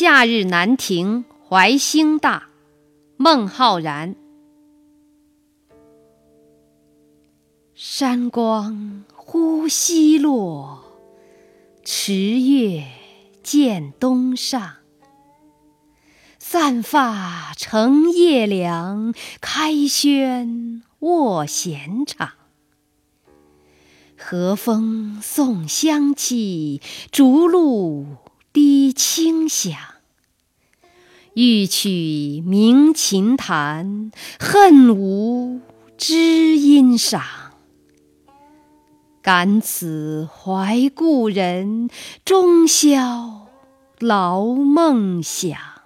夏日南亭怀兴大，孟浩然。山光忽西落，池月渐东上。散发成夜凉，开轩卧闲场。和风送香气，竹露低清响。欲取鸣琴弹，恨无知音赏。感此怀故人，终宵劳梦想。